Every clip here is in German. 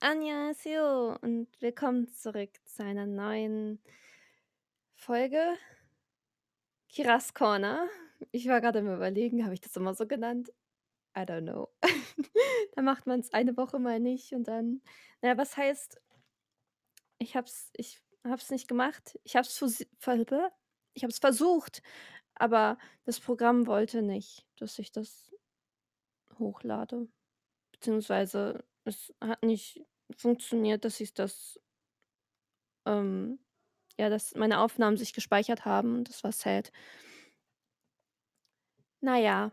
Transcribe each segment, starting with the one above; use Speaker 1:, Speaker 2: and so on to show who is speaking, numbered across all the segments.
Speaker 1: Annyeonghaseyo und willkommen zurück zu einer neuen Folge Kiras Corner. Ich war gerade am Überlegen, habe ich das immer so genannt? I don't know. Da macht man es eine Woche mal nicht und dann na ja, was heißt ich habe es ich habe es nicht gemacht. Ich habe es ich versucht, aber das Programm wollte nicht, dass ich das hochlade. Beziehungsweise es hat nicht funktioniert, dass ich das ähm, ja, dass meine Aufnahmen sich gespeichert haben das war sad. Na ja,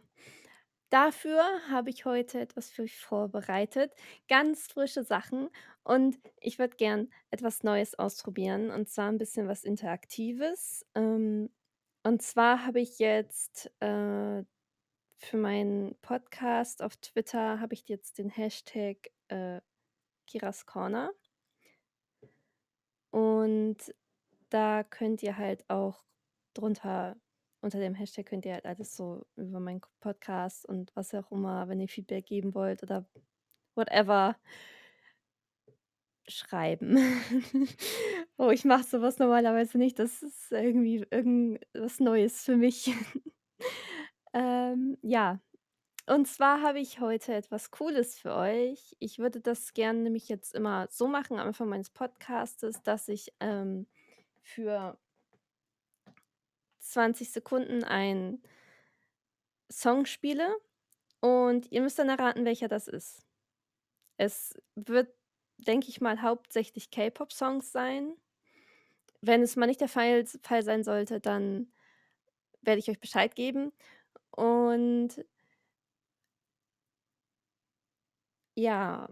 Speaker 1: dafür habe ich heute etwas für euch vorbereitet, ganz frische Sachen und ich würde gern etwas Neues ausprobieren und zwar 'n bisschen was Interaktives. Ähm, und zwar habe ich jetzt, äh, für meinen Podcast auf Twitter habe ich jetzt den Hashtag, äh, Kiras Corner. Und da könnt ihr halt auch drunter unter dem Hashtag könnt ihr halt alles so über meinen Podcast und was auch immer, wenn ihr Feedback geben wollt oder whatever schreiben. Oh, ich mache so was normalerweise nicht. Das ist irgendwie irgendwas Neues für mich. Ähm, ja, und zwar habe ich heute etwas Cooles für euch. Ich würde das gern nämlich jetzt immer so machen am Anfang meines Podcastes, dass ich, ähm, für 20 Sekunden einen Song spiele und ihr müsst dann erraten, welcher das ist. Es wird, denke ich mal, hauptsächlich K-Pop-Songs sein. Wenn es mal nicht der Fall Fall sein sollte, dann werde ich euch Bescheid geben und ja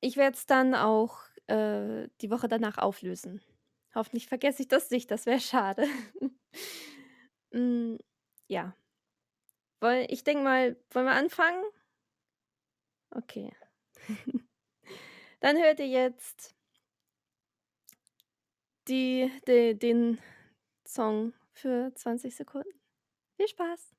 Speaker 1: ich werde es dann auch, äh, die Woche danach auflösen. Hoffentlich vergesse ich das nicht, das wäre schade. Hm, ja. Woll ich denke mal wollen wir anfangen? Okay. Dann hört ihr jetzt die de den Song für 20 Sekunden. Viel Spaß.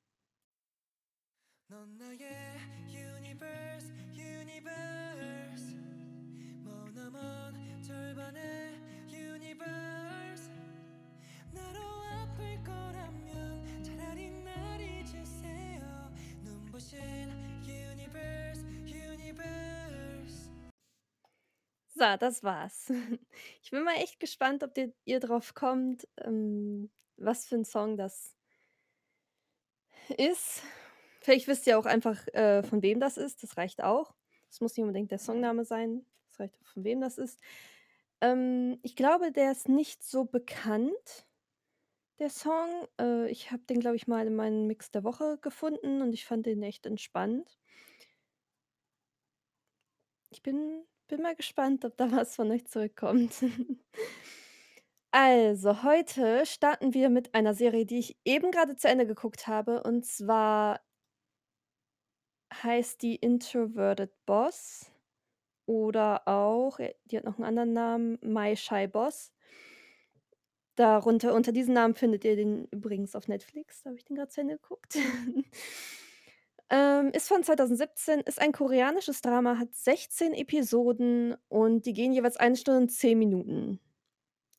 Speaker 1: So, das war's. Ich bin mal echt gespannt, ob ihr ihr drauf kommt, ähm, was für 'n Song das ist. Vielleicht wisst ihr auch einfach, äh, von wem das ist, das reicht auch. Es muss nicht unbedingt der Songname sein. Es reicht auch, von wem das ist. Ähm, ich glaube, der ist nicht so bekannt, der Song. Äh, ich habe den, glaube ich, mal in meinen Mix der Woche gefunden und ich fand den echt entspannt. Ich bin bin mal gespannt, ob da was von euch zurückkommt. Also, heute starten wir mit einer Serie, die ich eben grade zu Ende geguckt habe, und zwar heißt die „Introverted Boss“ oder auch äh, die hat noch 'n anderen Namen, „My Shy Boss“. Darunter unter diesem Namen findet ihr den übrigens auf Netflix, da habe ich den grad zu Ende geguckt. Ähm, ist von 2017, ist ein koreanisches Drama, hat 16 Episoden und die gehen jeweils 1 Stunde und 10 Minuten.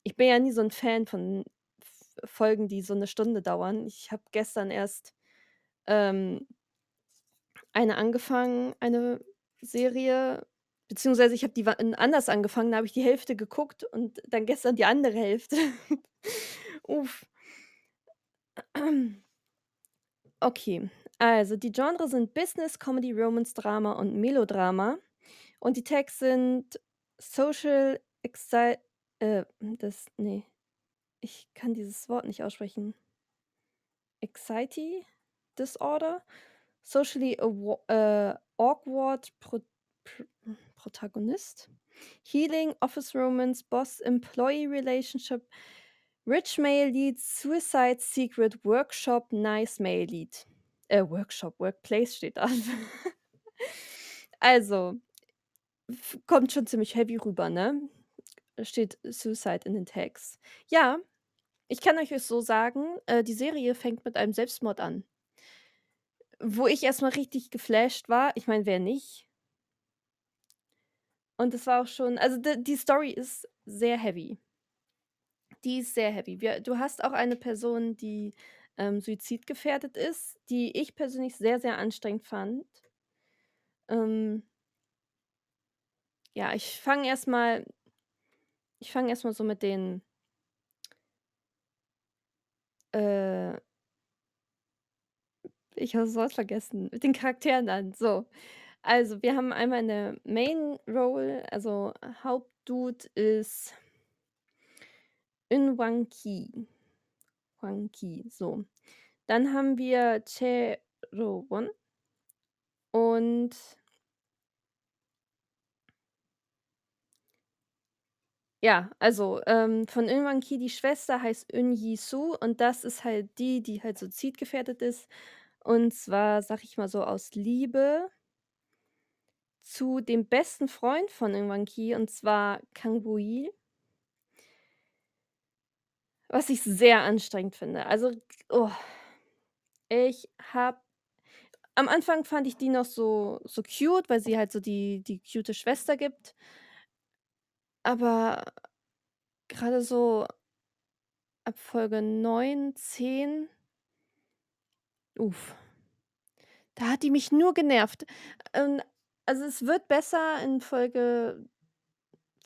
Speaker 1: Ich bin ja nie so 'n Fan von Folgen, die so 'ne Stunde dauern. Ich habe gestern erst, ähm eine angefangen, eine Serie, beziehungsweise ich habe die anders angefangen, da habe ich die Hälfte geguckt und dann gestern die andere Hälfte. Uff. Okay, also die Genre sind Business, Comedy, Romance, Drama und Melodrama und die Tags sind Social Exci äh, das ne, ich kann dieses Wort nicht aussprechen. Anxiety Disorder, Socially äh, Awkward Pro Pr Protagonist, Healing, Office Romance, Boss-Employee Relationship, Rich Male Lead, Suicide Secret, Workshop, Nice Male Lead. Äh, Workshop, Workplace steht da. Also, kommt schon ziemlich heavy rüber, ne? Steht Suicide in den Tags. Ja, ich kann euch es so sagen, äh, die Serie fängt mit einem Selbstmord an. Wo ich erst mal richtig geflasht war. Ich meine, wer nicht? Und das war auch schon also, die Story ist sehr heavy. Die ist sehr heavy. Wir du hast auch eine Person, die, ähm, suizidgefährdet ist, die ich persönlich sehr, sehr anstrengend fand. Ähm ja, ich fange erst mal ich fange erst mal so mit den äh ich habe das Wort vergessen, mit den Charakteren an, so. Also, wir haben einmal 'ne Main Role, also Hauptdude ist Eun Wang Ki. Wang Ki, so. Dann haben wir Chae Ro Won und ja, also, ähm, von Ki, die Schwester heißt Eun Ji-soo und das ist halt die, die halt suizidgefährdet ist. Und zwar, sage ich mal so, aus Liebe zu dem besten Freund von Eun Wang Ki, und zwar Kang Woo-yi. Was ich sehr anstrengend finde. Also, oh, ich habe am Anfang fand ich die noch so so cute, weil sie halt so die die cute Schwester gibt. Aber grade so ab Folge 9, 10 Uff. Da hat die mich nur genervt. Also, es wird besser in Folge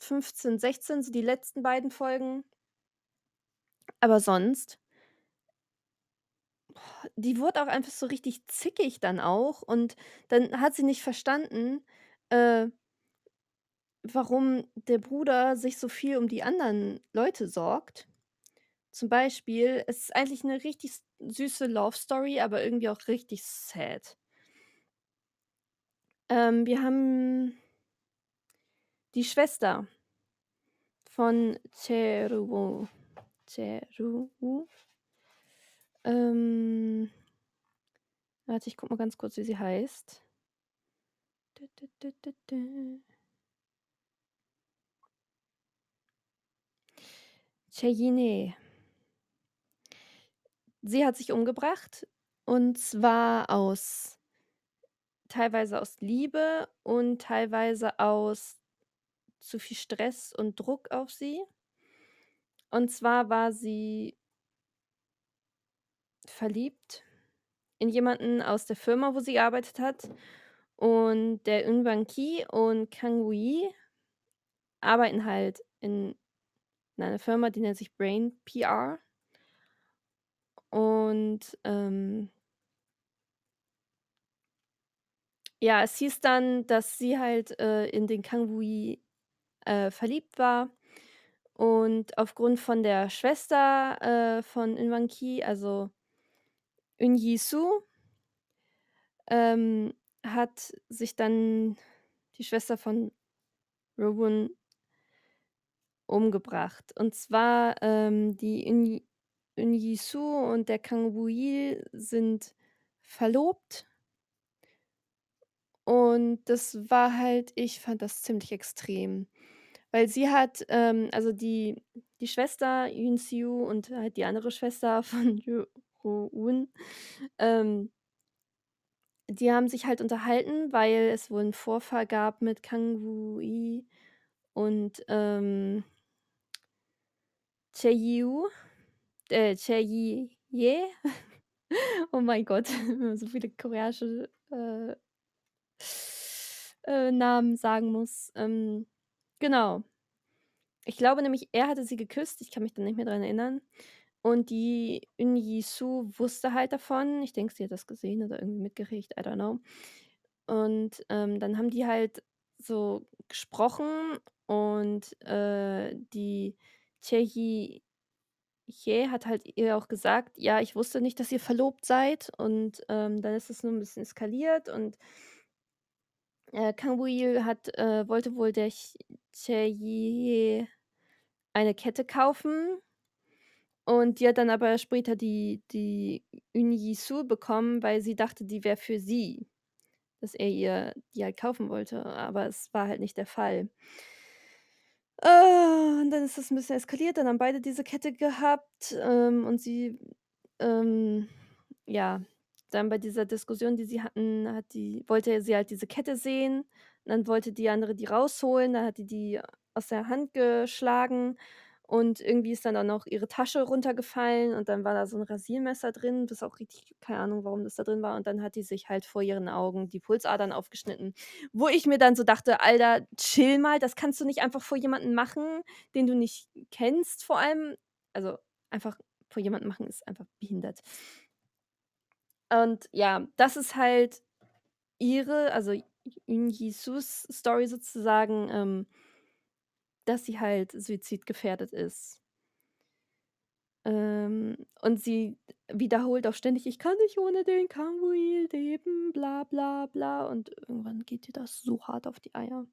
Speaker 1: 15, 16, so die letzten beiden Folgen. Aber sonst die wurde auch einfach so richtig zickig dann auch und dann hat sie nicht verstanden, äh warum der Bruder sich so viel um die anderen Leute sorgt. Zum Beispiel, es ist eigentlich 'ne richtig süße Love Story, aber irgendwie auch richtig sad. Ähm, wir haben die Schwester von Chae-ru-woo. Chae-ru-woo? Ähm, warte, ich gucke mal ganz kurz, wie sie heißt. Dü, dü, dü, dü, dü. Chae Yi-ne. Sie hat sich umgebracht und zwar aus teilweise aus Liebe und teilweise aus zu viel Stress und Druck auf sie. Und zwar war sie verliebt in jemanden aus der Firma, wo sie gearbeitet hat. Und der Eun Wang Ki und Kang Woo-yi arbeiten halt in in einer Firma, die nennt sich Brain PR. Und, ähm ja, es hieß dann, dass sie halt, äh, in den Kang Woo-yi, äh, verliebt war und aufgrund von der Schwester, äh, von Eun Wang Ki, also Eun Ji-soo ähm, hat sich dann die Schwester von Ro-won umgebracht. Und zwar, ähm, die Eun Ji-soo und der Kang sind verlobt. Und das war halt ich fand das ziemlich extrem, weil sie hat, ähm also die die Schwester Yoon-siu und halt die andere Schwester von Ro Ro-won, ähm die haben sich halt unterhalten, weil es wohl 'n Vorfall gab mit Kang Woo-yi und, ähm Chae-Yu, äh, Chae-Yi-ye. Oh mein Gott, so viele koreanische, äh äh, Namen sagen muss. Ähm, genau. Ich glaube nämlich, er hatte sie geküsst, ich kann mich da nicht mehr dran erinnern. Und die Eun Ji-soo wusste halt davon. Ich denke, sie hat das gesehen oder irgendwie mitgekriegt, I don't know. Und, ähm, dann haben die halt so gesprochen und, äh, die Chae-Yi Hye hat halt ihr auch gesagt: „Ja, ich wusste nicht, dass ihr verlobt seid.“ Und, ähm, dann ist es nur 'n bisschen eskaliert und äh, Kang Woo-ji hat äh, wollte wohl der Chae-Yi eine Kette kaufen. Und die hat dann aber später die die Eun Ji-soo bekommen, weil sie dachte, die wäre für sie, dass er ihr die halt kaufen wollte, aber es war halt nicht der Fall. Äh, und dann ist das 'n bisschen eskaliert, dann haben beide diese Kette gehabt, ähm, und sie, ähm ja, dann bei dieser Diskussion, die sie hatten, hat die wollte sie halt diese Kette sehen, Dann wollte die andere die rausholen, dann hat die die aus der Hand geschlagen und irgendwie ist dann auch noch ihre Tasche runtergefallen und dann war da so 'n Rasiermesser drin, das auch richtig keine Ahnung, warum das da drin war und dann hat die sich halt vor ihren Augen die Pulsadern aufgeschnitten. Wo ich mir dann so dachte: „Alter, chill mal, das kannst du nicht einfach vor jemanden machen, den du nicht kennst vor allem.“ Also, einfach vor jemanden machen ist einfach behindert. Und ja, das ist halt ihre also Yoon Gi-Soos Story sozusagen, ähm dass sie halt suizidgefährdet ist. Ähm, und sie wiederholt auch ständig: „Ich kann nicht ohne den Kang-woo-il leben, bla bla bla.“ Und irgendwann geht ihr das so hart auf die Eier.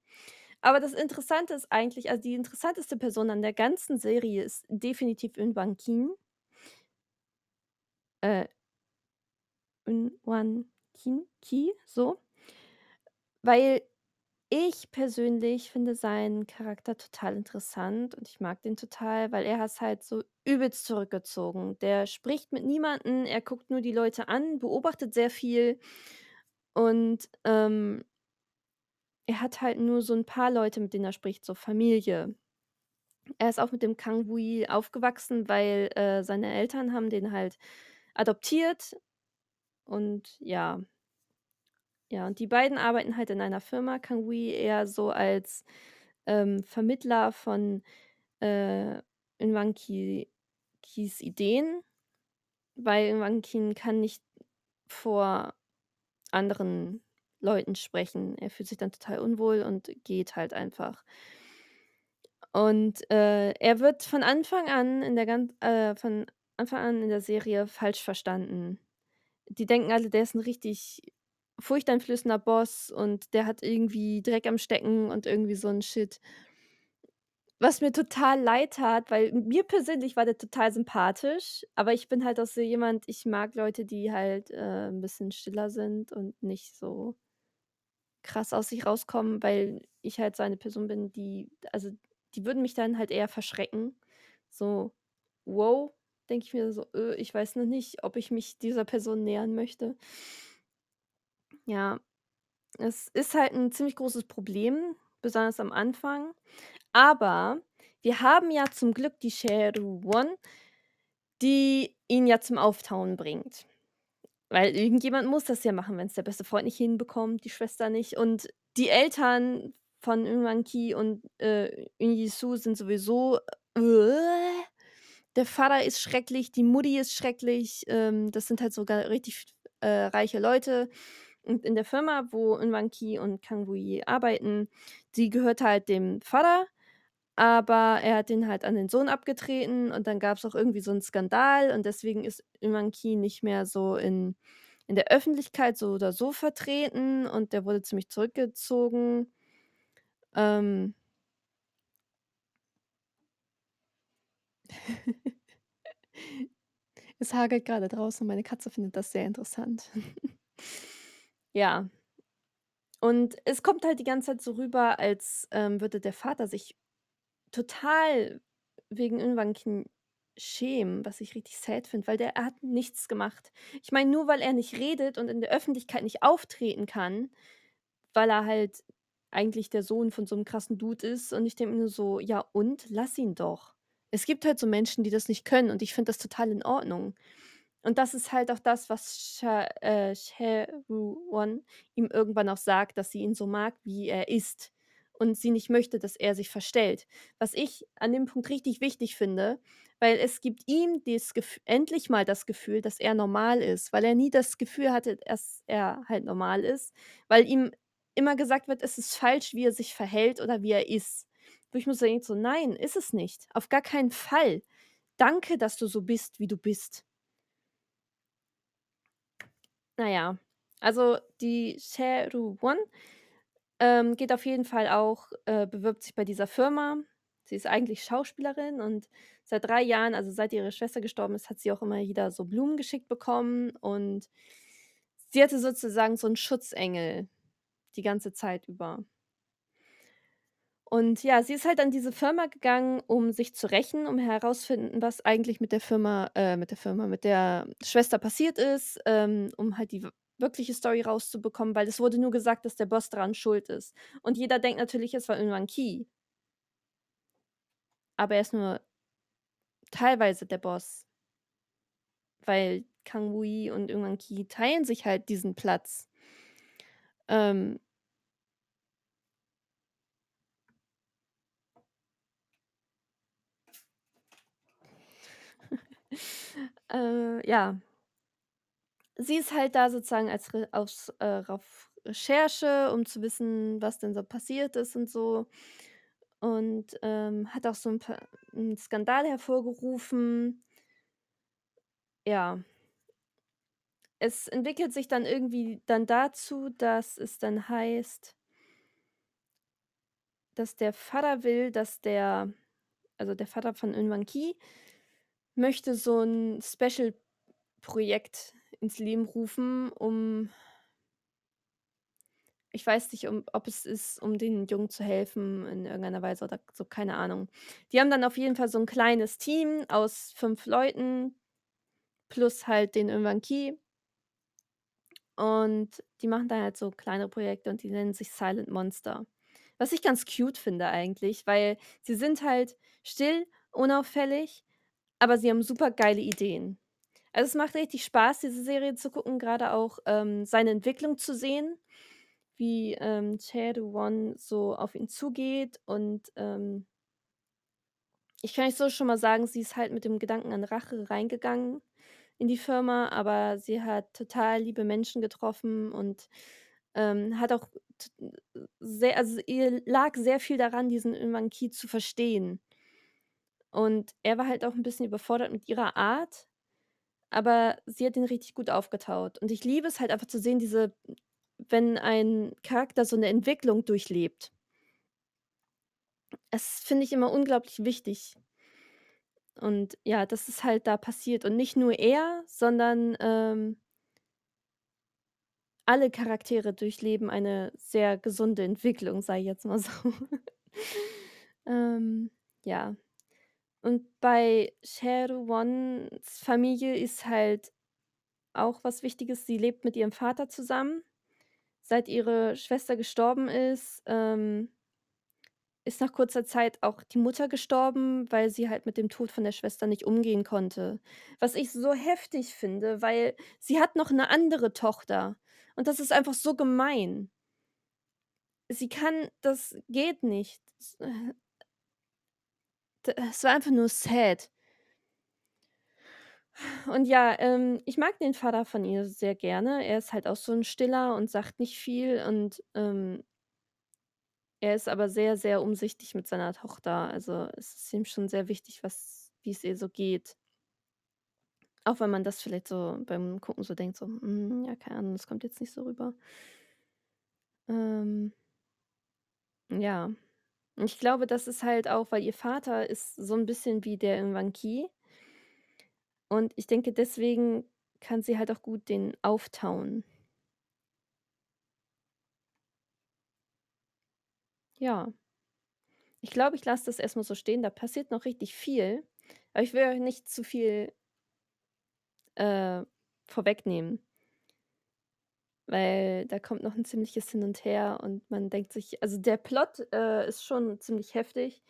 Speaker 1: Aber das Interessante ist eigentlich also die interessanteste Person an der ganzen Serie ist definitiv Eun Bang Kin. Äh Eun Wan Kin Ki, so. Weil ich persönlich finde seinen Charakter total interessant und ich mag den total, weil er ist halt so übelst zurückgezogen. Der spricht mit niemanden, er guckt nur die Leute an, beobachtet sehr viel und, ähm er hat halt nur so 'n paar Leute, mit denen er spricht, so Familie. Er ist auch mit dem Kang Woo-il aufgewachsen, weil, äh, seine Eltern haben den halt adoptiert und ja. Ja, und die beiden arbeiten halt in einer Firma, Kang Woo-il eher so als, ähm, Vermittler von, äh, Ki Kis Ideen, weil Kin kann nicht vor anderen Leuten sprechen. Er fühlt sich dann total unwohl und geht halt einfach. Und, äh, er wird von Anfang an in der gan äh, von Anfang an in der Serie falsch verstanden. Die denken alle, der ist 'n richtig furchteinflößender Boss und der hat irgendwie Dreck am Stecken und irgendwie so 'n Shit. Was mir total leid tat, weil mir persönlich war der total sympathisch, aber ich bin halt auch so jemand, ich mag Leute, die halt, äh, 'n bisschen stiller sind und nicht so krass aus sich rauskommen, weil ich halt so eine Person bin, die also, die würden mich dann halt eher verschrecken. So: „Wow“, denke ich mir so: „Äh, ich weiß noch nicht, ob ich mich dieser Person nähern möchte.“ Ja, es ist halt 'n ziemlich großes Problem, besonders am Anfang. Aber wir haben ja zum Glück die Chae-Ru-won, die ihn ja zum Auftauen bringt. Weil irgendjemand muss das ja machen, wenn's der beste Freund nicht hinbekommt, die Schwester nicht. Und die Eltern von Eun Bang Ki und, äh, Gi-Soo sind sowieso der Vater ist schrecklich, die Mutti ist schrecklich, ähm, das sind halt sogar richtig, äh, reiche Leute. Und in der Firma, wo Eun Bang Ki und Kang Woo-il arbeiten, die gehört halt dem Vater, aber er hat den halt an den Sohn abgetreten und dann gab's auch irgendwie so 'n Skandal und deswegen ist Eun Bang Ki nicht mehr so in in der Öffentlichkeit so oder so vertreten und der wurde ziemlich zurückgezogen. Ähm Es hagelt grade draußen, meine Katze findet das sehr interessant. Ja. Und es kommt halt die ganze Zeit so rüber, als, ähm, würde der Vater sich total wegen Kin schämen, was ich richtig sad finde, weil der er hat nichts gemacht. Ich meine, nur weil er nicht redet und in der Öffentlichkeit nicht auftreten kann, weil er halt eigentlich der Sohn von so 'nem krassen Dude ist und ich denke nur so: „Ja und? Lass ihn doch.“ Es gibt halt so Menschen, die das nicht können und ich finde das total in Ordnung. Und das ist halt auch das, was Cha äh, Chae-Ru-won ihm irgendwann auch sagt, dass sie ihn so mag, wie er ist und sie nicht möchte, dass er sich verstellt. Was ich an dem Punkt richtig wichtig finde, weil es gibt ihm endlich mal das Gefühl, dass er normal ist, weil er nie das Gefühl hatte, dass er halt normal ist, weil ihm immer gesagt wird, es ist falsch, wie er sich verhält oder wie er ist. Wo ich so denke so: „Nein, ist es nicht. Auf gar keinen Fall. Danke, dass du so bist, wie du bist.“ Na ja, also die Chae-Ru-won, ähm, geht auf jeden Fall auch äh, bewirbt sich bei dieser Firma. Sie ist eigentlich Schauspielerin und seit 3 Jahren, also seit ihre Schwester gestorben ist, hat sie auch immer wieder so Blumen geschickt bekommen und sie hatte sozusagen so 'n Schutzengel die ganze Zeit über. Und ja, sie ist halt an diese Firma gegangen, um sich zu rächen, um herausfinden, was eigentlich mit der Firma äh, mit der Firma mit der Schwester passiert ist, ähm, um halt die w wirkliche Story rauszubekommen, weil es wurde nur gesagt, dass der Boss daran schuld ist. Und jeder denkt natürlich, es war irgendwann Key. Aber er ist nur teilweise der Boss. Weil Kang Wui und irgendwann Key teilen sich halt diesen Platz. Ähm Äh, ja. Sie ist halt da sozusagen als Re aus äh, auf Recherche, um zu wissen, was denn so passiert ist und so. Und, ähm, hat auch so 'n paar 'n Skandal hervorgerufen. Ja. Es entwickelt sich dann irgendwie dann dazu, dass es dann heißt dass der Vater will, dass der also, der Vater von Eunkwang Ki möchte so 'n Special-Projekt ins Leben rufen, um ich weiß nicht, um ob es ist, um den Jungen zu helfen in irgendeiner Weise oder so, keine Ahnung. Die haben dann auf jeden Fall so 'n kleines Team aus 5 Leuten plus halt den Eunkwang Ki. Und die machen da halt so kleine Projekte und die nennen sich Silent Monster. Was ich ganz cute finde eigentlich, weil sie sind halt still, unauffällig, aber sie haben supergeile Ideen. Also, es macht richtig Spaß, diese Serie zu gucken, grade auch, ähm, seine Entwicklung zu sehen, wie, ähm, Chae-Do-won so auf ihn zugeht und, ähm ich kann euch so schon mal sagen, sie ist halt mit dem Gedanken an Rache reingegangen in die Firma, aber sie hat total liebe Menschen getroffen und, ähm, hat auch sehr also, ihr lag sehr viel daran, diesen Eunkwang Ki zu verstehen. Und er war halt auch 'n bisschen überfordert mit ihrer Art, aber sie hat ihn richtig gut aufgetaut. Und ich liebe es halt einfach zu sehen, diese wenn ein Charakter so 'ne Entwicklung durchlebt. Es finde ich immer unglaublich wichtig. Und ja, das ist halt da passiert und nicht nur er, sondern, ähm alle Charaktere durchleben eine sehr gesunde Entwicklung, ich jetzt mal so. Ähm, ja. Und bei Chae-Do-wons Familie ist halt auch was Wichtiges, sie lebt mit ihrem Vater zusammen. Seit ihre Schwester gestorben ist, ähm ist nach kurzer Zeit auch die Mutter gestorben, weil sie halt mit dem Tod von der Schwester nicht umgehen konnte. Was ich so heftig finde, weil sie hat noch 'ne andere Tochter und das ist einfach so gemein. Sie kann das geht nicht. Äh es war einfach nur sad. Und ja, ähm, ich mag den Vater von ihr sehr gerne. Er ist halt auch so 'n Stiller und sagt nicht viel und, ähm er ist aber sehr, sehr umsichtig mit seiner Tochter. Also, es ist ihm schon sehr wichtig, was wie's ihr so geht. Auch wenn man das vielleicht so beim Gucken so denkt, so: „Hm, ja, keine Ahnung, das kommt jetzt nicht so rüber.“ Ähm ja. Und ich glaube, das ist halt auch weil ihr Vater ist so 'n bisschen wie der Eunkwang Ki. Und ich denke, deswegen kann sie halt auch gut den auftauen. Ja. Ich glaube, ich lasse das erst mal so stehen. Da passiert noch richtig viel, aber ich will euch nicht zu viel äh, vorwegnehmen. Weil da kommt noch 'n ziemliches Hin und Her und man denkt sich also, der Plot, äh, ist schon ziemlich heftig,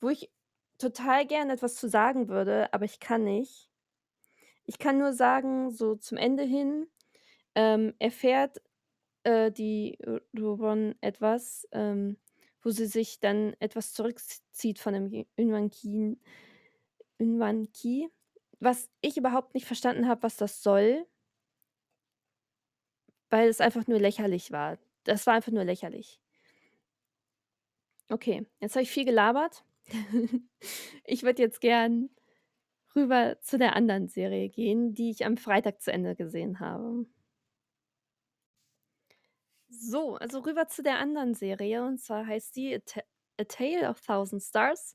Speaker 1: wo ich total gerne etwas zu sagen würde, aber ich kann nicht. Ich kann nur sagen, so zum Ende hin, ähm, erfährt, äh, die Ro Do-won etwas, ähm, wo sie sich dann etwas zurückz zieht von dem Eunkwang Kin Eunkwang Ki, was ich überhaupt nicht verstanden habe, was das soll. Weil es einfach nur lächerlich war. Das war einfach nur lächerlich. Okay, jetzt habe ich viel gelabert. Ich würde jetzt gern rüber zu der anderen Serie gehen, die ich am Freitag zu Ende gesehen habe. So, also rüber zu der anderen Serie und zwar heißt die A Ta A Tale of Thousand Stars.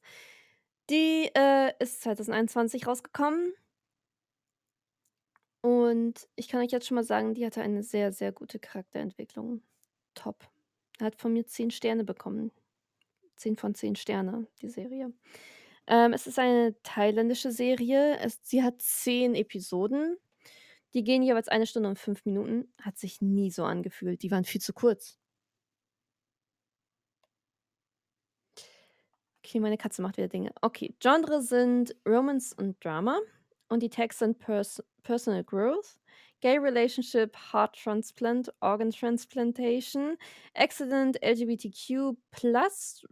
Speaker 1: Die, äh, ist 2021 rausgekommen. Und ich kann euch jetzt schon mal sagen, die hatte eine sehr, sehr gute Charakterentwicklung. Top. Hat von mir 10 Sterne bekommen. 10 von 10 Sterne, die Serie. Ähm, es ist eine thailändische Serie. Es sie hat 10 Episoden. Die gehen jeweils 1 Stunde und 5 Minuten. Hat sich nie so angefühlt. Die waren viel zu kurz. Okay, meine Katze macht wieder Dinge. Okay, Genre sind Romance und Drama und die Tags sind Pers Personal Growth, Gay Relationship, Heart Transplant, Organ Transplantation, Accident, LGBTQ+,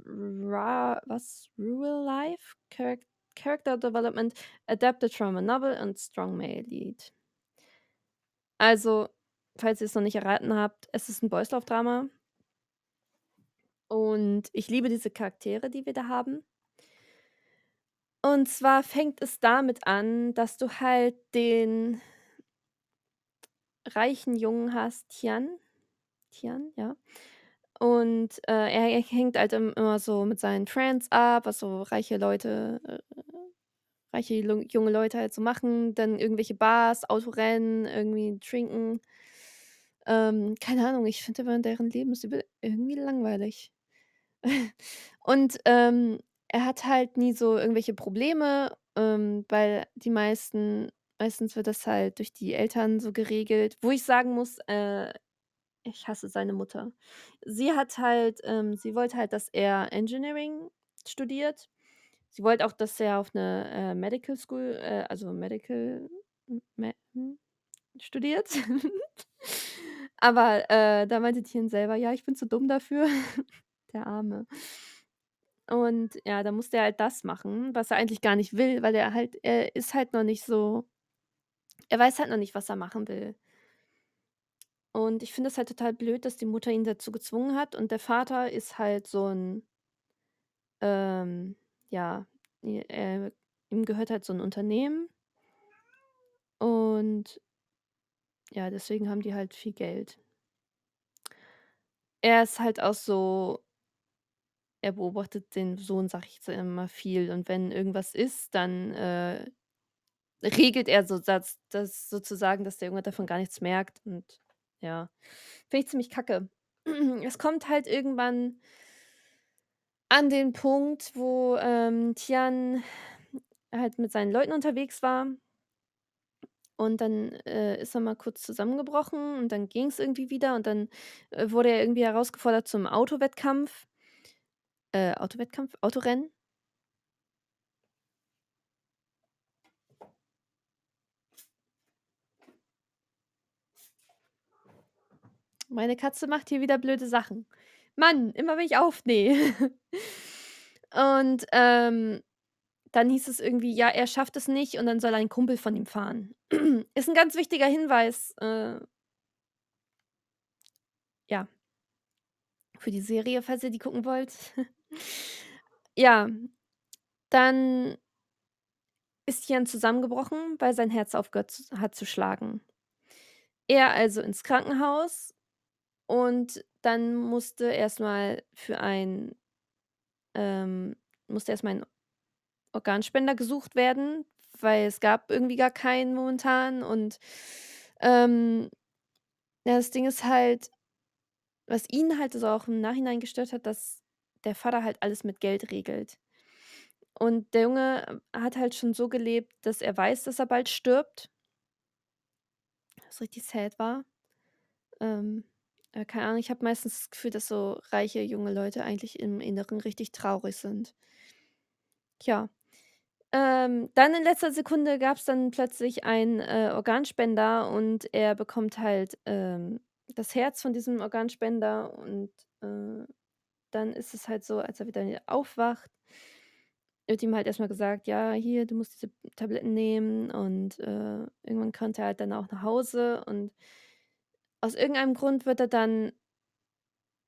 Speaker 1: ra was? Rural Life, Charac Character Development, Adapted Trauma Novel und Strong Male Lead. Also, falls ihr's noch nicht erraten habt, es ist 'n Boys Love Drama. Und ich liebe diese Charaktere, die wir da haben. Und zwar fängt es damit an, dass du halt den reichen Jungen hast, Tian. Tian, ja. Und, äh, er er hängt halt im immer so mit seinen Friends ab, was so reiche Leute äh, reiche junge Leute halt so machen, dann irgendwelche Bars, Autorennen, irgendwie trinken. Ähm, keine Ahnung, ich finde immer, deren Leben ist irgendwie langweilig. Und, ähm, er hat halt nie so irgendwelche Probleme, ähm, weil die meisten meistens wird das halt durch die Eltern so geregelt, wo ich sagen muss, äh, ich hasse seine Mutter. Sie hat halt ähm, sie wollte halt, dass er Engineering studiert. Sie wollte auch, dass er auf 'ne, äh, Medical School, äh, also Medical m me hm, studiert. Aber, äh, da meinte Tian selber: „Ja, ich bin zu dumm dafür.“ Der Arme. Und ja, dann musste er halt das machen, was er eigentlich gar nicht will, weil er halt er ist halt noch nicht so er weiß halt noch nicht, was er machen will. Und ich finde es halt total blöd, dass die Mutter ihn dazu gezwungen hat und der Vater ist halt so 'n ähm, ja, j äh, ihm gehört halt so 'n Unternehmen und ja, deswegen haben die halt viel Geld. Er ist halt auch so er beobachtet den Sohn, sage ich jetzt immer, viel und wenn irgendwas ist, dann, äh, regelt er so das das sozusagen, dass der Junge davon gar nichts merkt und ja, finde ich ziemlich kacke. Es kommt halt irgendwann an den Punkt, wo, ähm, Tian halt mit seinen Leuten unterwegs war und dann, äh, ist er mal kurz zusammengebrochen und dann ging's irgendwie wieder und dann, äh, wurde er irgendwie herausgefordert zum Autowettkampf. Äh, Autowettkampf? Autorennen? Meine Katze macht hier wieder blöde Sachen. Mann, immer wenn ich aufnehme. Und, ähm, dann hieß es irgendwie, ja, er schafft es nicht und dann soll ein Kumpel von ihm fahren. Ist 'n ganz wichtiger Hinweis, äh ja für die Serie, falls ihr die gucken wollt. Ja, dann ist Tian zusammengebrochen, weil sein Herz aufgehört z hat zu schlagen. Er also ins Krankenhaus und dann musste erst mal für ein ähm, musste erst mal 'n Organspender gesucht werden, weil es gab irgendwie gar keinen momentan und, ähm, ja, das Ding ist halt was ihn halt so auch im Nachhinein gestört hat, dass der Vater halt alles mit Geld regelt. Und der Junge hat halt schon so gelebt, dass er weiß, dass er bald stirbt. Was richtig sad war. Ähm, äh, keine Ahnung, ich habe meistens das Gefühl, dass so reiche junge Leute eigentlich im Inneren richtig traurig sind. Tja, ähm, dann in letzter Sekunde gab's dann plötzlich einen, äh, Organspender und er bekommt halt, ähm, das Herz von diesem Organspender und, äh, dann ist es halt so, als er wieder aufwacht wird ihm halt erst mal gesagt: „Ja, hier, du musst diese Tabletten nehmen“ und, äh, irgendwann konnte er halt dann auch nach Hause und aus irgendeinem Grund wird er dann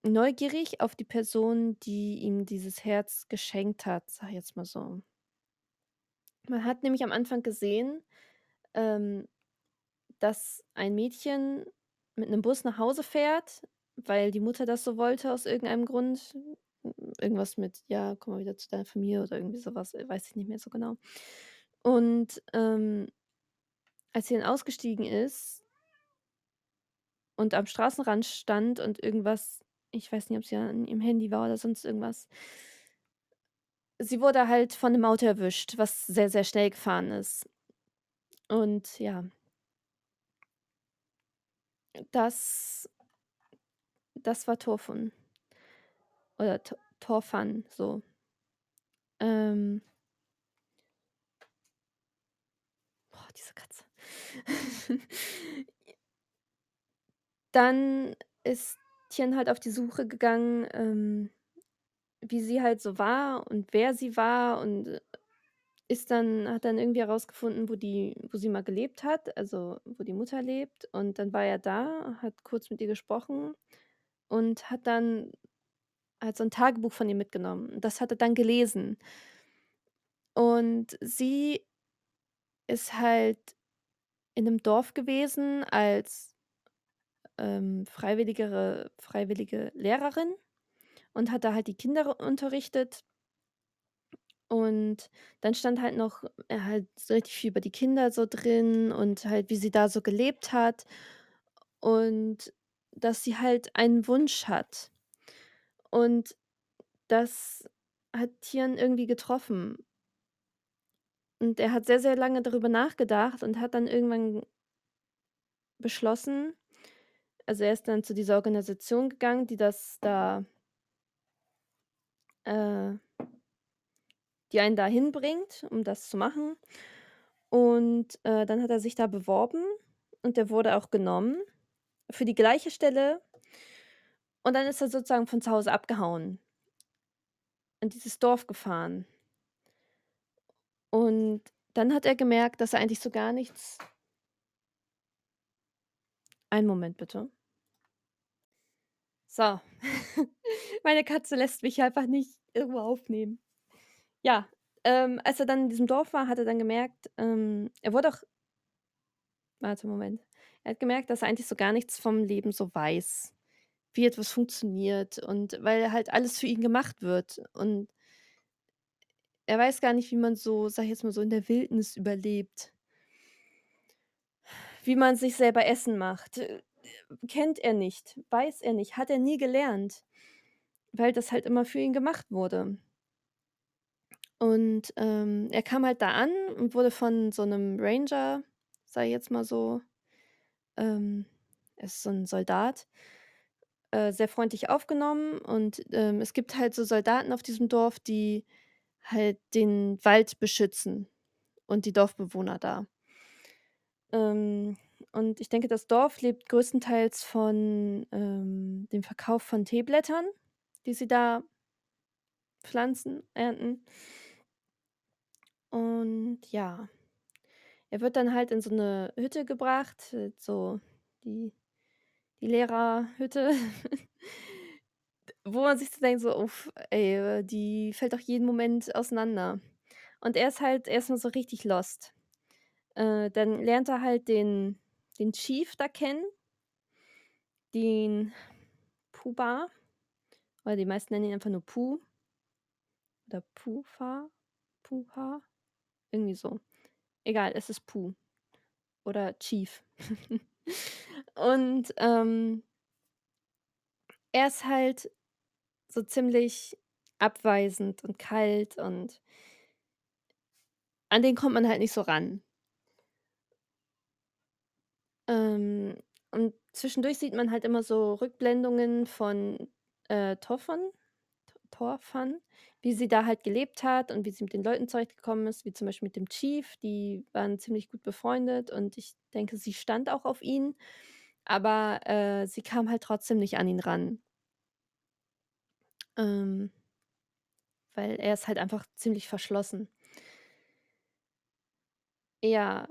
Speaker 1: neugierig auf die Person, die ihm dieses Herz geschenkt hat, sage ich jetzt mal so. Man hat nämlich am Anfang gesehen, ähm, dass ein Mädchen mit 'nem Bus nach Hause fährt, weil die Mutter das so wollte aus irgendeinem Grund. Irgendwas mit: „Ja, komm mal wieder zu deiner Familie“ oder irgendwie so was, äh, weiß ich nicht mehr so genau. Und, ähm, als sie dann ausgestiegen ist und am Straßenrand stand und irgendwas ich weiß nicht, ob sie an ihrem Handy war oder sonst irgendwas sie wurde halt von 'nem Auto erwischt, was sehr, sehr schnell gefahren ist. Und ja. Das das war Turfun. Oder T Torfan, so. Ähm Boah, diese Katze. Dann ist Tian halt auf die Suche gegangen, ähm, wie sie halt so war und wer sie war und, ist dann hat dann irgendwie herausgefunden, wo die wo sie mal gelebt hat, also, wo die Mutter lebt. Und dann war er da, hat kurz mit ihr gesprochen und hat dann halt so 'n Tagebuch von ihr mitgenommen. Das hat er dann gelesen. Und sie ist halt in 'nem Dorf gewesen als, ähm, freiwilligere freiwillige Lehrerin und hat da halt die Kinder unterrichtet. Und dann stand halt noch, äh, halt richtig viel über die Kinder so drin und halt, wie sie da so gelebt hat und dass sie halt einen Wunsch hat. Und das hat Tian irgendwie getroffen. Und er hat sehr, sehr lange darüber nachgedacht und hat dann irgendwann beschlossen also, er ist dann zu dieser Organisation gegangen, die das da äh die einen da hinbringt, um das zu machen. Und, äh, dann hat er sich da beworben und der wurde auch genommen für die gleiche Stelle. Und dann ist er sozusagen von zu Hause abgehauen in dieses Dorf gefahren. Und dann hat er gemerkt, dass er eigentlich so gar nichts Einen Moment bitte. So. Meine Katze lässt mich einfach nicht irgendwo aufnehmen. Ja, ähm, als er dann in diesem Dorf war, hat er dann gemerkt, ähm er wurde auch warte, Moment. Er hat gemerkt, dass er eigentlich so gar nichts vom Leben so weiß, wie etwas funktioniert und weil halt alles für ihn gemacht wird und er weiß gar nicht, wie man so, sage ich jetzt mal so, in der Wildnis überlebt. Wie man sich selber Essen macht, kennt er nicht, weiß er nicht, hat er nie gelernt, weil das halt immer für ihn gemacht wurde. Und, ähm, er kam halt da an und wurde von so 'nem Ranger, ich jetzt mal so ähm, er ist so 'n Soldat, äh, sehr freundlich aufgenommen und, ähm, es gibt halt so Soldaten auf diesem Dorf, die halt den Wald beschützen und die Dorfbewohner da. Ähm, und ich denke, das Dorf lebt größtenteils von, ähm, dem Verkauf von Teeblättern, die sie da pflanzen, ernten. Und ja, er wird dann halt in so 'ne Hütte gebracht, äh, so die die Lehrerhütte, wo man sich so denkt so: „Uff, ey, äh, die fällt doch jeden Moment auseinander.“ Und er ist halt erst mal so richtig lost. Äh, dann lernt er halt den den Chief da kennen den Pu-Ba, weil die meisten nennen ihn einfach nur Pu oder Pu-Fa, Pu-Ha, irgendwie so. Egal, es ist Pu oder Chief. Und, ähm er ist halt so ziemlich abweisend und kalt und an den kommt man halt nicht so ran. Ähm, und zwischendurch sieht man halt immer so Rückblendungen von, äh, Torfan T Torfan, wie sie da halt gelebt hat und wie sie mit den Leuten zurechtgekommen ist, wie zum Beispiel mit dem Chief. Die waren ziemlich gut befreundet und ich denke, sie stand auch auf ihn, aber, äh, sie kam halt trotzdem nicht an ihn ran. Ähm weil er ist halt einfach ziemlich verschlossen. Ja.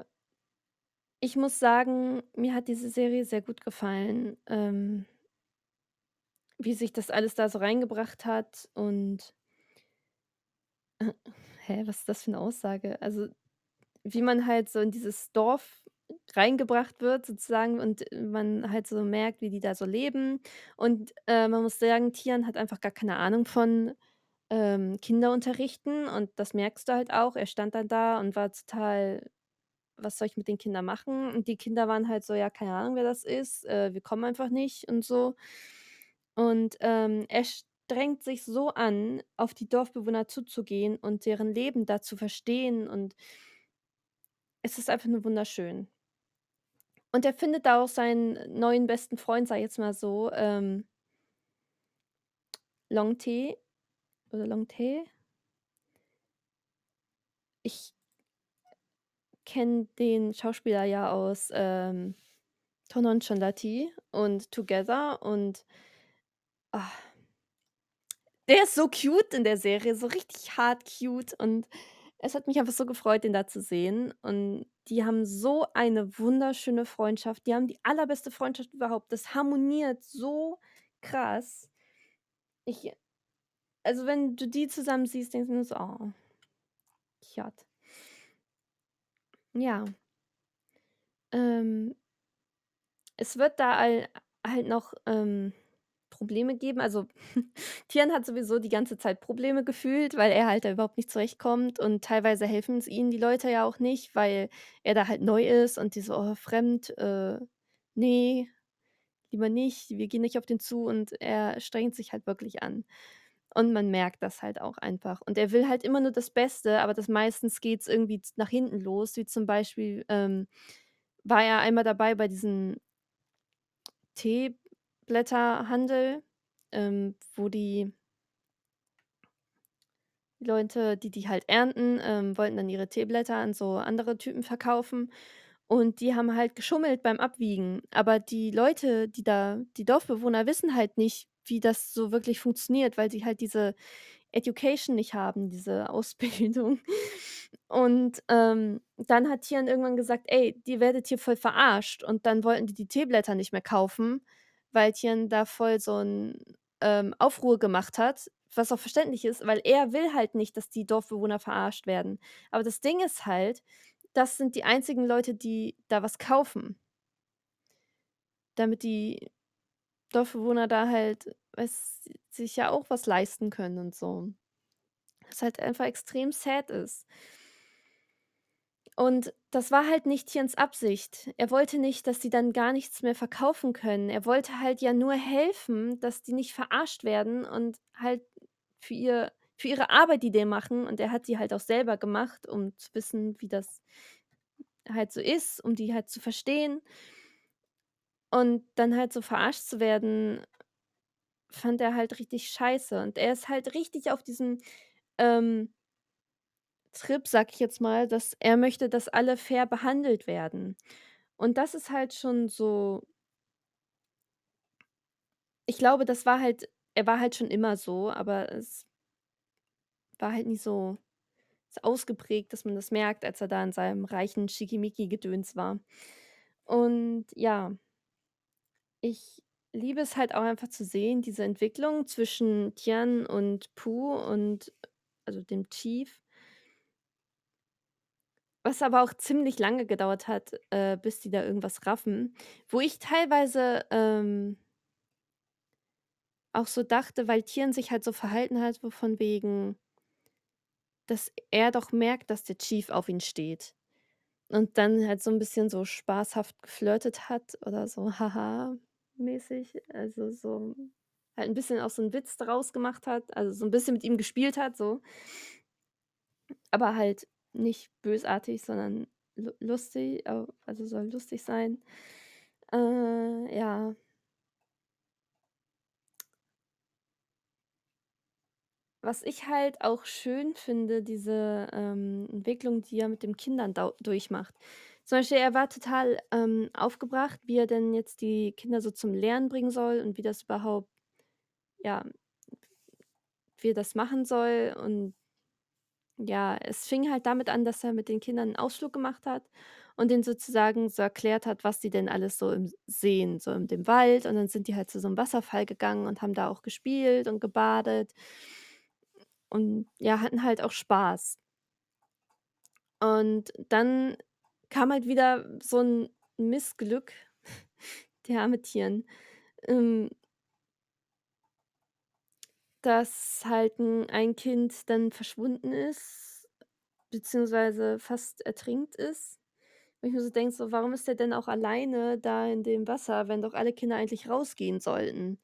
Speaker 1: Ich muss sagen, mir hat diese Serie sehr gut gefallen, ähm wie sich das alles da so reingebracht hat und hä, was ist das für 'ne Aussage? Also, wie man halt so in dieses Dorf reingebracht wird sozusagen und man halt so merkt, wie die da so leben. Und, äh, man muss sagen, Tian hat einfach gar keine Ahnung von, ähm, Kinderunterrichten und das merkst du halt auch. Er stand dann da und war total: „Was soll ich mit den Kindern machen?“ Und die Kinder waren halt so: „Ja, keine Ahnung, wer das ist, äh, wir kommen einfach nicht“ und so. Und, ähm, er strengt sich so an, auf die Dorfbewohner zuzugehen und deren Leben da zu verstehen und es ist einfach nur wunderschön. Und er findet da auch seinen neuen besten Freund, sage ich jetzt mal so, ähm Longtae oder Longtae? Ich kenne den Schauspieler ja aus, ähm, „Ton Chonlatee“ und „Together“ und ah der ist so cute in der Serie, so richtig hart cute und es hat mich einfach so gefreut, den da zu sehen und die haben so eine wunderschöne Freundschaft. Die haben die allerbeste Freundschaft überhaupt. Das harmoniert so krass. Ich also, wenn du die zusammen siehst, denkst du nur so: „Oh, cute.“ Ja. Ähm es wird da al halt noch, ähm, Probleme geben. Also, Tian hat sowieso die ganze Zeit Probleme gefühlt, weil er halt da überhaupt nicht zurechtkommt und teilweise helfen's ihm die Leute ja auch nicht, weil er da halt neu ist und die so: „Oh, fremd, äh, ne, lieber nicht, wir gehen nicht auf den zu“ und er strengt sich halt wirklich an. Und man merkt das halt auch einfach. Und er will halt immer nur das Beste, aber das meistens geht's irgendwie z nach hinten los, wie zum Beispiel, ähm, war er einmal dabei bei diesem Teeblätterhandel, ähm, wo die Leute, die die halt ernten, ähm, wollten dann ihre Teeblätter an so andere Typen verkaufen und die haben halt geschummelt beim Abwiegen. Aber die Leute, die da die Dorfbewohner wissen halt nicht, wie das so wirklich funktioniert, weil sie halt diese Education nicht haben, diese Ausbildung. Und, ähm, dann hat Tian irgendwann gesagt: „Ey, ihr werdet hier voll verarscht.“ Und dann wollten die die Teeblätter nicht mehr kaufen, Tian da voll so 'n, ähm, Aufruhr gemacht hat, was auch verständlich ist, weil er will halt nicht, dass die Dorfbewohner verarscht werden. Aber das Ding ist halt, das sind die einzigen Leute, die da was kaufen. Damit die Dorfbewohner da halt, weiß sich ja auch was leisten können und so. Was halt einfach extrem sad ist. Und das war halt nicht Tians Absicht. Er wollte nicht, dass die dann gar nichts mehr verkaufen können. Er wollte halt ja nur helfen, dass die nicht verarscht werden und halt für ihr für ihre Arbeit, die die machen und er hat die halt auch selber gemacht, um zu wissen, wie das halt so ist, um die halt zu verstehen. Und dann halt so verarscht zu werden, fand er halt richtig scheiße. Und er ist halt richtig auf diesem, ähm Trip, sage ich jetzt mal, dass er möchte, dass alle fair behandelt werden. Und das ist halt schon so ich glaube, das war halt er war halt schon immer so, aber es war halt nicht so so ausgeprägt, dass man das merkt, als er da in seinem reichen Schickimicki-Gedöns war. Und ja ich liebe es halt auch einfach zu sehen, diese Entwicklung zwischen Tian und Poo und also dem Chief. Was aber auch ziemlich lange gedauert hat, äh, bis die da irgendwas raffen, wo ich teilweise, ähm auch so dachte, weil Tian sich halt so verhalten hat, so von wegen dass er doch merkt, dass der Chief auf ihn steht. Und dann halt so 'n bisschen so spaßhaft geflirtet hat oder so haha-mäßig, also so halt 'n bisschen auch so 'n Witz daraus gemacht hat, also so 'n bisschen mit ihm gespielt hat so. Aber halt nicht bösartig, sondern lu lustig, also soll lustig sein. Äh, ja. Was ich halt auch schön finde, diese, ähm, Entwicklung, die er mit den Kindern durchmacht. Zum Beispiel, er war total, ähm, aufgebracht, wie er denn jetzt die Kinder so zum Lernen bringen soll und wie das überhaupt ja, wie er das machen soll. Und ja, es fing halt damit an, dass er mit den Kindern 'n Ausflug gemacht hat und denen sozusagen so erklärt hat, was die denn alles so im sehen, so in dem Wald. Und dann sind die halt zu so 'nem Wasserfall gegangen und haben da auch gespielt und gebadet und, ja, hatten halt auch Spaß. Und dann kam halt wieder so 'n Missglück, der arme Tian, ähm dass halt ein Kind dann verschwunden ist, beziehungsweise fast ertrinkt ist. Wo ich mir so denke, so: „Warum ist der denn auch alleine da in dem Wasser, wenn doch alle Kinder eigentlich rausgehen sollten?“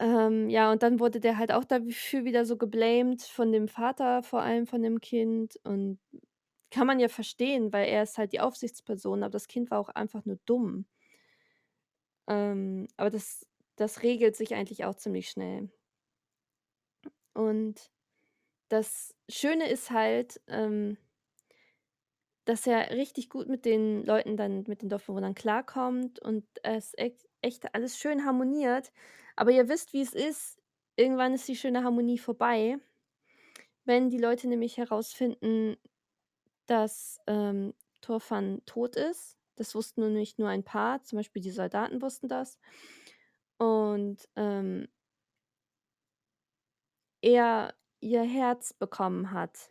Speaker 1: Ähm, ja, und dann wurde der halt auch dafür wieder so geblamed von dem Vater, vor allem von dem Kind und kann man ja verstehen, weil er ist halt die Aufsichtsperson, aber das Kind war auch einfach nur dumm. Ähm, aber das das regelt sich eigentlich auch ziemlich schnell. Und das Schöne ist halt, ähm dass er richtig gut mit den Leuten dann mit den Dorfbewohnern klarkommt und es echt echt alles schön harmoniert. Aber ihr wisst, wie es ist, irgendwann ist die schöne Harmonie vorbei, wenn die Leute nämlich herausfinden, dass, ähm, Thorfan tot ist. Das wussten nur nicht nur ein paar, zum Beispiel die Soldaten wussten das. Und, ähm er ihr Herz bekommen hat.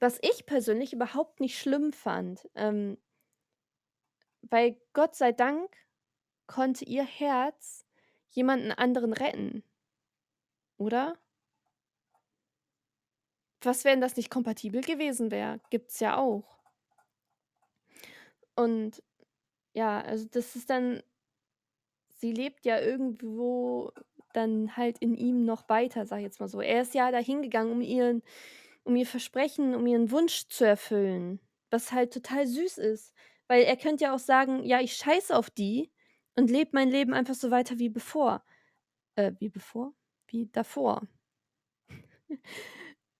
Speaker 1: Was ich persönlich überhaupt nicht schlimm fand, ähm weil Gott sei Dank konnte ihr Herz jemanden anderen retten. Oder? Was, wenn das nicht kompatibel gewesen wäre? Gibt's ja auch. Und ja, also das ist dann sie lebt ja irgendwo dann halt in ihm noch weiter, sage ich jetzt mal so. Er ist ja da hingegangen, um ihren um ihr Versprechen, um ihren Wunsch zu erfüllen, was halt total süß ist, weil er könnte ja auch sagen: „Ja, ich scheiße auf die und lebe mein Leben einfach so weiter wie bevor.“ Äh, wie bevor? Wie davor.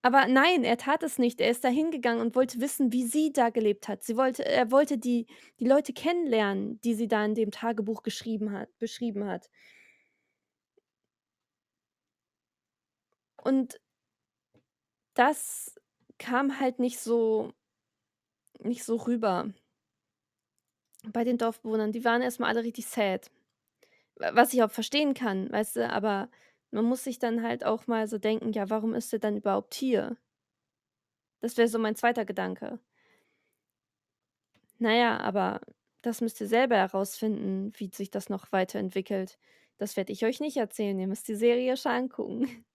Speaker 1: Aber nein, er tat es nicht. Er ist da hingegangen und wollte wissen, wie sie da gelebt hat. Sie wollte er wollte die die Leute kennenlernen, die sie da in dem Tagebuch geschrieben hat beschrieben hat. Und das kam halt nicht so nicht so rüber bei den Dorfbewohnern. Die waren erst mal alle richtig sad. Was ich auch verstehen kann, weißt du, aber man muss sich dann halt auch mal so denken: „Ja, warum ist er dann überhaupt hier?“ Das wäre so mein zweiter Gedanke. Na ja, aber das müsst ihr selber herausfinden, wie sich das noch weiterentwickelt. Das werde ich euch nicht erzählen. Ihr müsst die Serie schon angucken.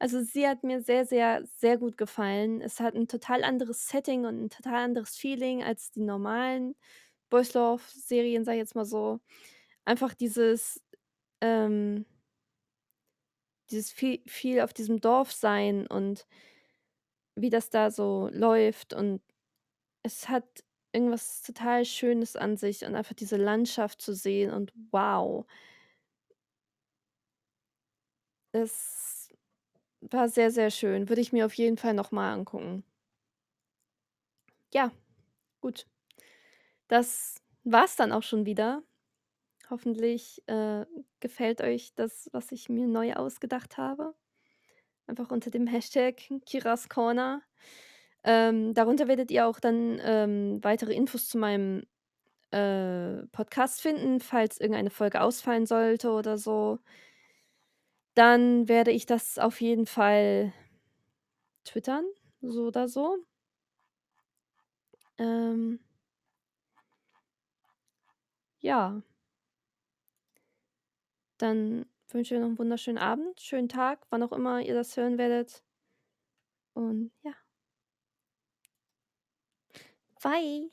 Speaker 1: Also, sie hat mir sehr, sehr, sehr gut gefallen. Es hat 'n total anderes Setting und 'n total anderes Feeling als die normalen Boys Love Serien, sage ich jetzt mal so. Einfach dieses, ähm dieses vie viel auf diesem Dorf sein und wie das da so läuft und es hat irgendwas total Schönes an sich und einfach diese Landschaft zu sehen und wow. Es war sehr, sehr schön. Würde ich mir auf jeden Fall noch mal angucken. Ja, gut. Das war's dann auch schon wieder. Hoffentlich, äh, gefällt euch das, was ich mir neu ausgedacht habe. Einfach unter dem Hashtag Kiras Corner. Ähm, darunter werdet ihr auch dann, ähm, weitere Infos zu meinem, äh, Podcast finden, falls irgendeine Folge ausfallen sollte oder so. Dann werde ich das auf jeden Fall twittern, so oder so. Ähm ja. Dann wünsche ich euch noch 'n wunderschönen Abend, schönen Tag, wann auch immer ihr das hören werdet. Und ja. Bye.